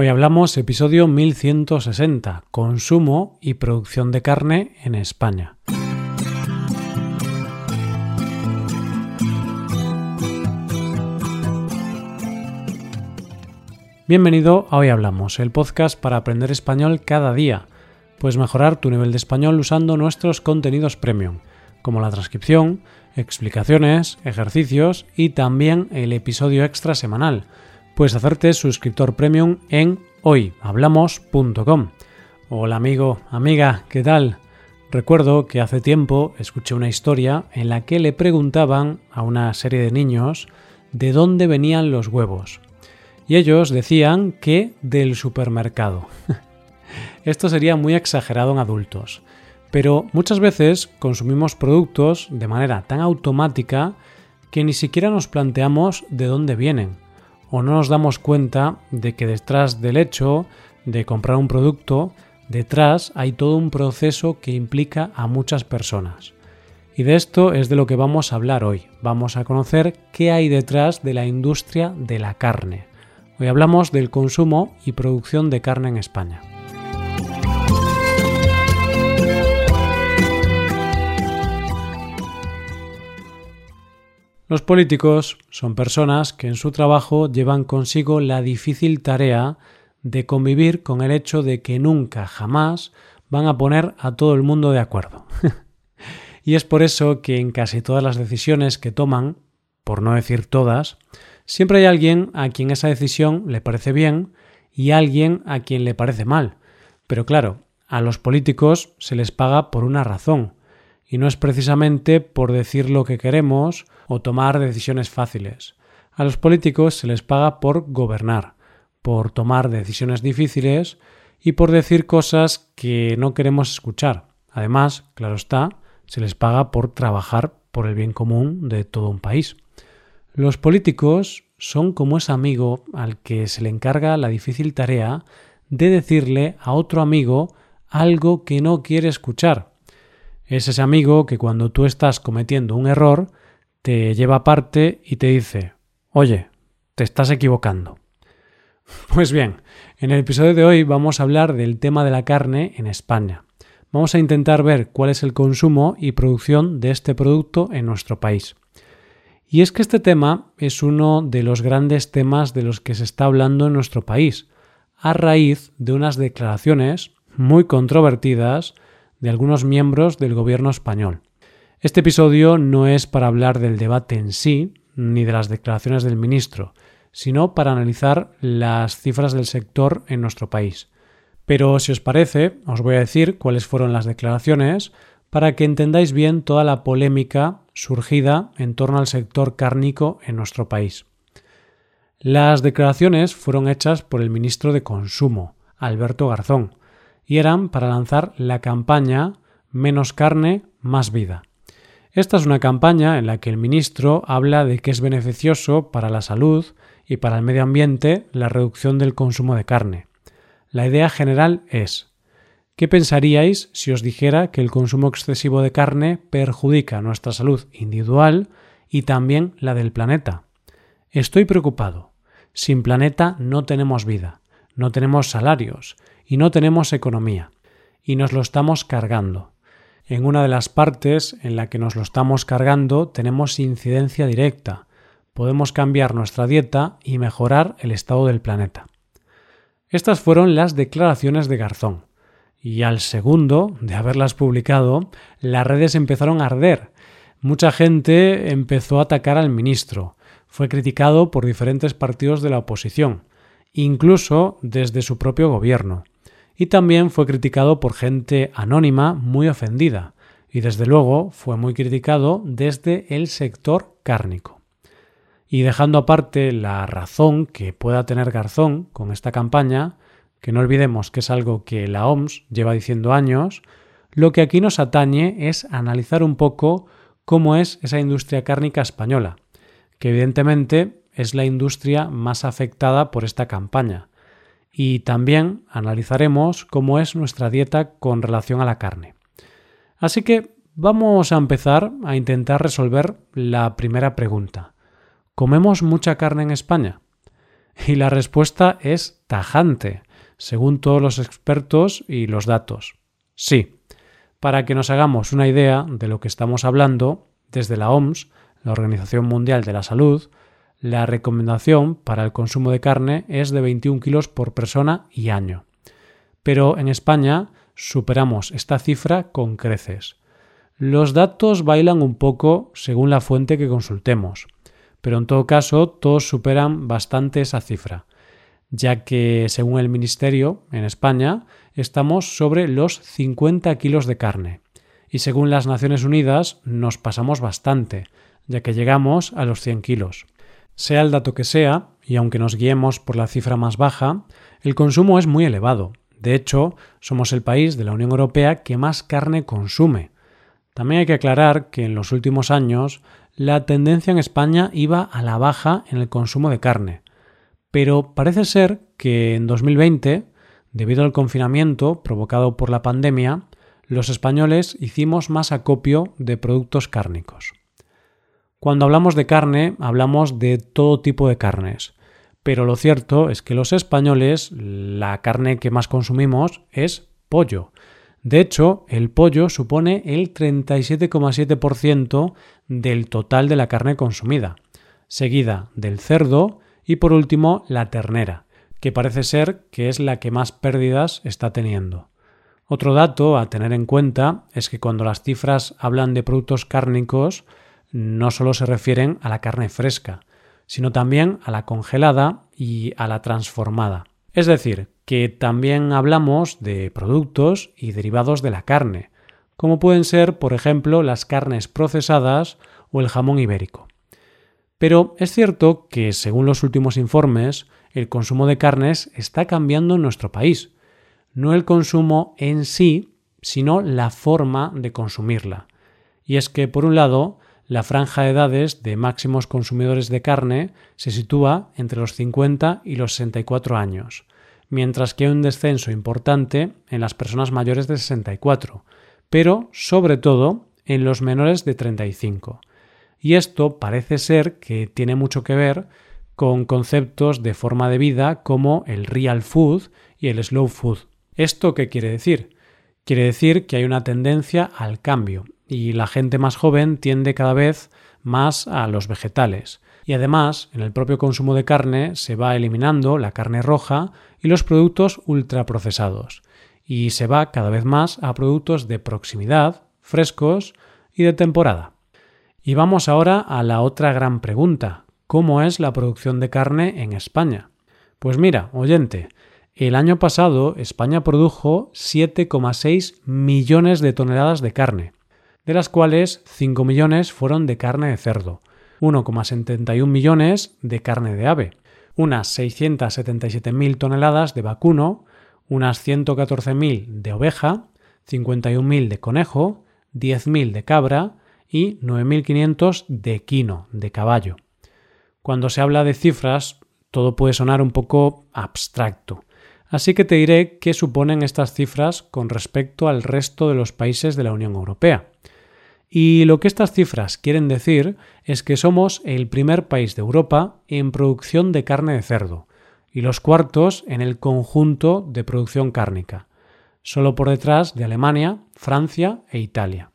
Hoy hablamos episodio 1160, consumo y producción de carne en España. Bienvenido a Hoy Hablamos, el podcast para aprender español cada día. Puedes mejorar tu nivel de español usando nuestros contenidos premium, como la transcripción, explicaciones, ejercicios y también el episodio extra semanal puedes hacerte suscriptor premium en hoyhablamos.com. Hola amigo, amiga, ¿qué tal? Recuerdo que hace tiempo escuché una historia en la que le preguntaban a una serie de niños de dónde venían los huevos. Y ellos decían que del supermercado. Esto sería muy exagerado en adultos. Pero muchas veces consumimos productos de manera tan automática que ni siquiera nos planteamos de dónde vienen o no nos damos cuenta de que detrás del hecho de comprar un producto, detrás hay todo un proceso que implica a muchas personas. Y de esto es de lo que vamos a hablar hoy. Vamos a conocer qué hay detrás de la industria de la carne. Hoy hablamos del consumo y producción de carne en España. Los políticos son personas que en su trabajo llevan consigo la difícil tarea de convivir con el hecho de que nunca, jamás van a poner a todo el mundo de acuerdo. y es por eso que en casi todas las decisiones que toman, por no decir todas, siempre hay alguien a quien esa decisión le parece bien y alguien a quien le parece mal. Pero claro, a los políticos se les paga por una razón, y no es precisamente por decir lo que queremos o tomar decisiones fáciles. A los políticos se les paga por gobernar, por tomar decisiones difíciles y por decir cosas que no queremos escuchar. Además, claro está, se les paga por trabajar por el bien común de todo un país. Los políticos son como ese amigo al que se le encarga la difícil tarea de decirle a otro amigo algo que no quiere escuchar es ese amigo que cuando tú estás cometiendo un error te lleva aparte y te dice, oye, te estás equivocando. Pues bien, en el episodio de hoy vamos a hablar del tema de la carne en España. Vamos a intentar ver cuál es el consumo y producción de este producto en nuestro país. Y es que este tema es uno de los grandes temas de los que se está hablando en nuestro país, a raíz de unas declaraciones muy controvertidas de algunos miembros del gobierno español. Este episodio no es para hablar del debate en sí, ni de las declaraciones del ministro, sino para analizar las cifras del sector en nuestro país. Pero si os parece, os voy a decir cuáles fueron las declaraciones para que entendáis bien toda la polémica surgida en torno al sector cárnico en nuestro país. Las declaraciones fueron hechas por el ministro de Consumo, Alberto Garzón, y eran para lanzar la campaña Menos carne, más vida. Esta es una campaña en la que el ministro habla de que es beneficioso para la salud y para el medio ambiente la reducción del consumo de carne. La idea general es ¿Qué pensaríais si os dijera que el consumo excesivo de carne perjudica nuestra salud individual y también la del planeta? Estoy preocupado. Sin planeta no tenemos vida, no tenemos salarios, y no tenemos economía, y nos lo estamos cargando. En una de las partes en la que nos lo estamos cargando tenemos incidencia directa. Podemos cambiar nuestra dieta y mejorar el estado del planeta. Estas fueron las declaraciones de Garzón. Y al segundo de haberlas publicado, las redes empezaron a arder. Mucha gente empezó a atacar al ministro. Fue criticado por diferentes partidos de la oposición, incluso desde su propio gobierno y también fue criticado por gente anónima muy ofendida, y desde luego fue muy criticado desde el sector cárnico. Y dejando aparte la razón que pueda tener Garzón con esta campaña, que no olvidemos que es algo que la OMS lleva diciendo años, lo que aquí nos atañe es analizar un poco cómo es esa industria cárnica española, que evidentemente es la industria más afectada por esta campaña, y también analizaremos cómo es nuestra dieta con relación a la carne. Así que vamos a empezar a intentar resolver la primera pregunta. ¿Comemos mucha carne en España? Y la respuesta es tajante, según todos los expertos y los datos. Sí. Para que nos hagamos una idea de lo que estamos hablando, desde la OMS, la Organización Mundial de la Salud, la recomendación para el consumo de carne es de 21 kilos por persona y año. Pero en España superamos esta cifra con creces. Los datos bailan un poco según la fuente que consultemos, pero en todo caso todos superan bastante esa cifra, ya que según el Ministerio, en España estamos sobre los 50 kilos de carne, y según las Naciones Unidas nos pasamos bastante, ya que llegamos a los 100 kilos. Sea el dato que sea, y aunque nos guiemos por la cifra más baja, el consumo es muy elevado. De hecho, somos el país de la Unión Europea que más carne consume. También hay que aclarar que en los últimos años la tendencia en España iba a la baja en el consumo de carne. Pero parece ser que en 2020, debido al confinamiento provocado por la pandemia, los españoles hicimos más acopio de productos cárnicos. Cuando hablamos de carne, hablamos de todo tipo de carnes. Pero lo cierto es que los españoles, la carne que más consumimos es pollo. De hecho, el pollo supone el 37,7% del total de la carne consumida, seguida del cerdo y por último la ternera, que parece ser que es la que más pérdidas está teniendo. Otro dato a tener en cuenta es que cuando las cifras hablan de productos cárnicos, no solo se refieren a la carne fresca, sino también a la congelada y a la transformada. Es decir, que también hablamos de productos y derivados de la carne, como pueden ser, por ejemplo, las carnes procesadas o el jamón ibérico. Pero es cierto que, según los últimos informes, el consumo de carnes está cambiando en nuestro país. No el consumo en sí, sino la forma de consumirla. Y es que, por un lado, la franja de edades de máximos consumidores de carne se sitúa entre los 50 y los 64 años, mientras que hay un descenso importante en las personas mayores de 64, pero sobre todo en los menores de 35. Y esto parece ser que tiene mucho que ver con conceptos de forma de vida como el real food y el slow food. ¿Esto qué quiere decir? Quiere decir que hay una tendencia al cambio y la gente más joven tiende cada vez más a los vegetales. Y además, en el propio consumo de carne se va eliminando la carne roja y los productos ultraprocesados, y se va cada vez más a productos de proximidad, frescos y de temporada. Y vamos ahora a la otra gran pregunta, ¿cómo es la producción de carne en España? Pues mira, oyente, el año pasado España produjo 7,6 millones de toneladas de carne, de las cuales 5 millones fueron de carne de cerdo, 1,71 millones de carne de ave, unas 677.000 toneladas de vacuno, unas 114.000 de oveja, 51.000 de conejo, 10.000 de cabra y 9.500 de quino, de caballo. Cuando se habla de cifras, todo puede sonar un poco abstracto, así que te diré qué suponen estas cifras con respecto al resto de los países de la Unión Europea. Y lo que estas cifras quieren decir es que somos el primer país de Europa en producción de carne de cerdo y los cuartos en el conjunto de producción cárnica, solo por detrás de Alemania, Francia e Italia.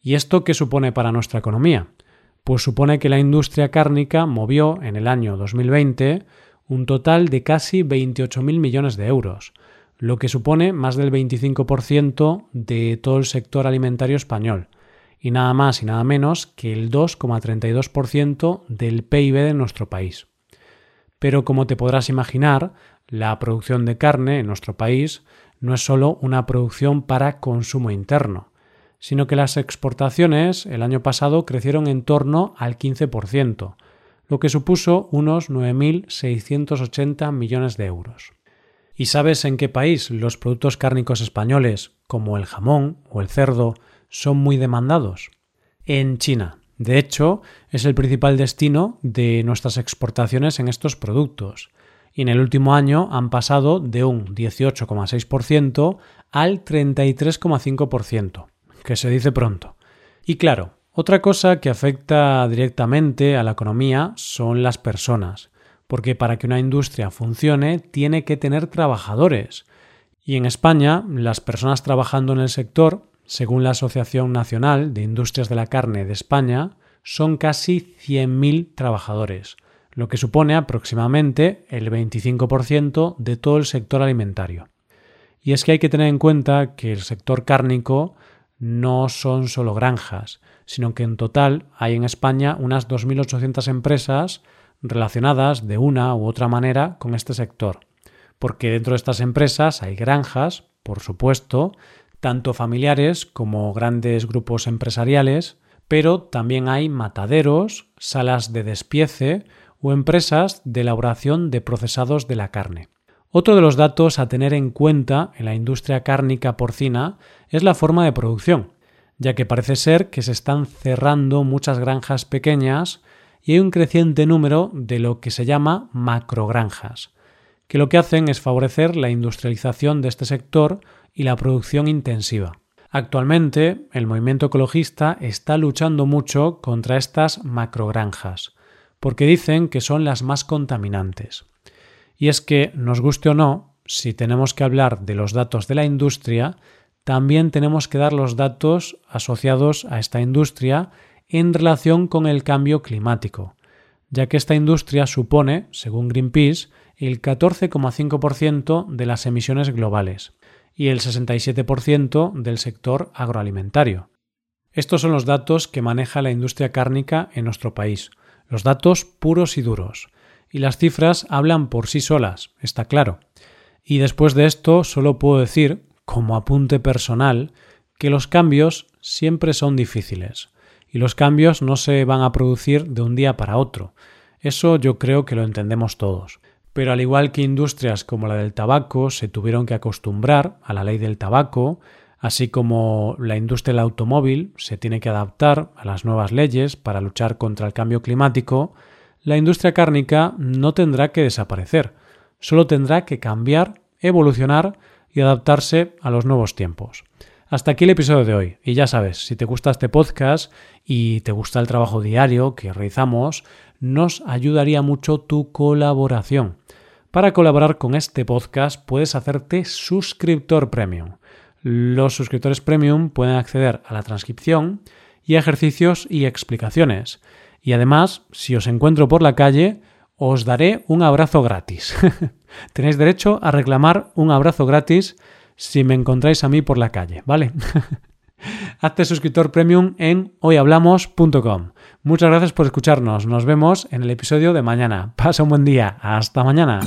¿Y esto qué supone para nuestra economía? Pues supone que la industria cárnica movió en el año 2020 un total de casi 28.000 millones de euros, lo que supone más del 25% de todo el sector alimentario español, y nada más y nada menos que el 2,32% del PIB de nuestro país. Pero como te podrás imaginar, la producción de carne en nuestro país no es solo una producción para consumo interno, sino que las exportaciones el año pasado crecieron en torno al 15%, lo que supuso unos 9.680 millones de euros. ¿Y sabes en qué país los productos cárnicos españoles, como el jamón o el cerdo, son muy demandados? En China. De hecho, es el principal destino de nuestras exportaciones en estos productos. Y en el último año han pasado de un 18,6% al 33,5%, que se dice pronto. Y claro, otra cosa que afecta directamente a la economía son las personas, porque para que una industria funcione tiene que tener trabajadores. Y en España, las personas trabajando en el sector, según la Asociación Nacional de Industrias de la Carne de España, son casi 100.000 trabajadores, lo que supone aproximadamente el 25% de todo el sector alimentario. Y es que hay que tener en cuenta que el sector cárnico no son solo granjas, sino que en total hay en España unas 2.800 empresas relacionadas de una u otra manera con este sector, porque dentro de estas empresas hay granjas, por supuesto, tanto familiares como grandes grupos empresariales, pero también hay mataderos, salas de despiece o empresas de elaboración de procesados de la carne. Otro de los datos a tener en cuenta en la industria cárnica porcina es la forma de producción, ya que parece ser que se están cerrando muchas granjas pequeñas y hay un creciente número de lo que se llama macrogranjas, que lo que hacen es favorecer la industrialización de este sector y la producción intensiva. Actualmente, el movimiento ecologista está luchando mucho contra estas macrogranjas, porque dicen que son las más contaminantes. Y es que, nos guste o no, si tenemos que hablar de los datos de la industria, también tenemos que dar los datos asociados a esta industria en relación con el cambio climático, ya que esta industria supone, según Greenpeace, el 14,5% de las emisiones globales y el 67% del sector agroalimentario. Estos son los datos que maneja la industria cárnica en nuestro país, los datos puros y duros, y las cifras hablan por sí solas, está claro. Y después de esto solo puedo decir, como apunte personal, que los cambios siempre son difíciles y los cambios no se van a producir de un día para otro. Eso yo creo que lo entendemos todos. Pero al igual que industrias como la del tabaco se tuvieron que acostumbrar a la ley del tabaco, así como la industria del automóvil se tiene que adaptar a las nuevas leyes para luchar contra el cambio climático, la industria cárnica no tendrá que desaparecer, solo tendrá que cambiar, evolucionar y adaptarse a los nuevos tiempos. Hasta aquí el episodio de hoy. Y ya sabes, si te gusta este podcast y te gusta el trabajo diario que realizamos, nos ayudaría mucho tu colaboración. Para colaborar con este podcast puedes hacerte suscriptor premium. Los suscriptores premium pueden acceder a la transcripción y ejercicios y explicaciones. Y además, si os encuentro por la calle, os daré un abrazo gratis. Tenéis derecho a reclamar un abrazo gratis si me encontráis a mí por la calle, ¿vale? Hazte suscriptor premium en hoyhablamos.com. Muchas gracias por escucharnos. Nos vemos en el episodio de mañana. Pasa un buen día. Hasta mañana.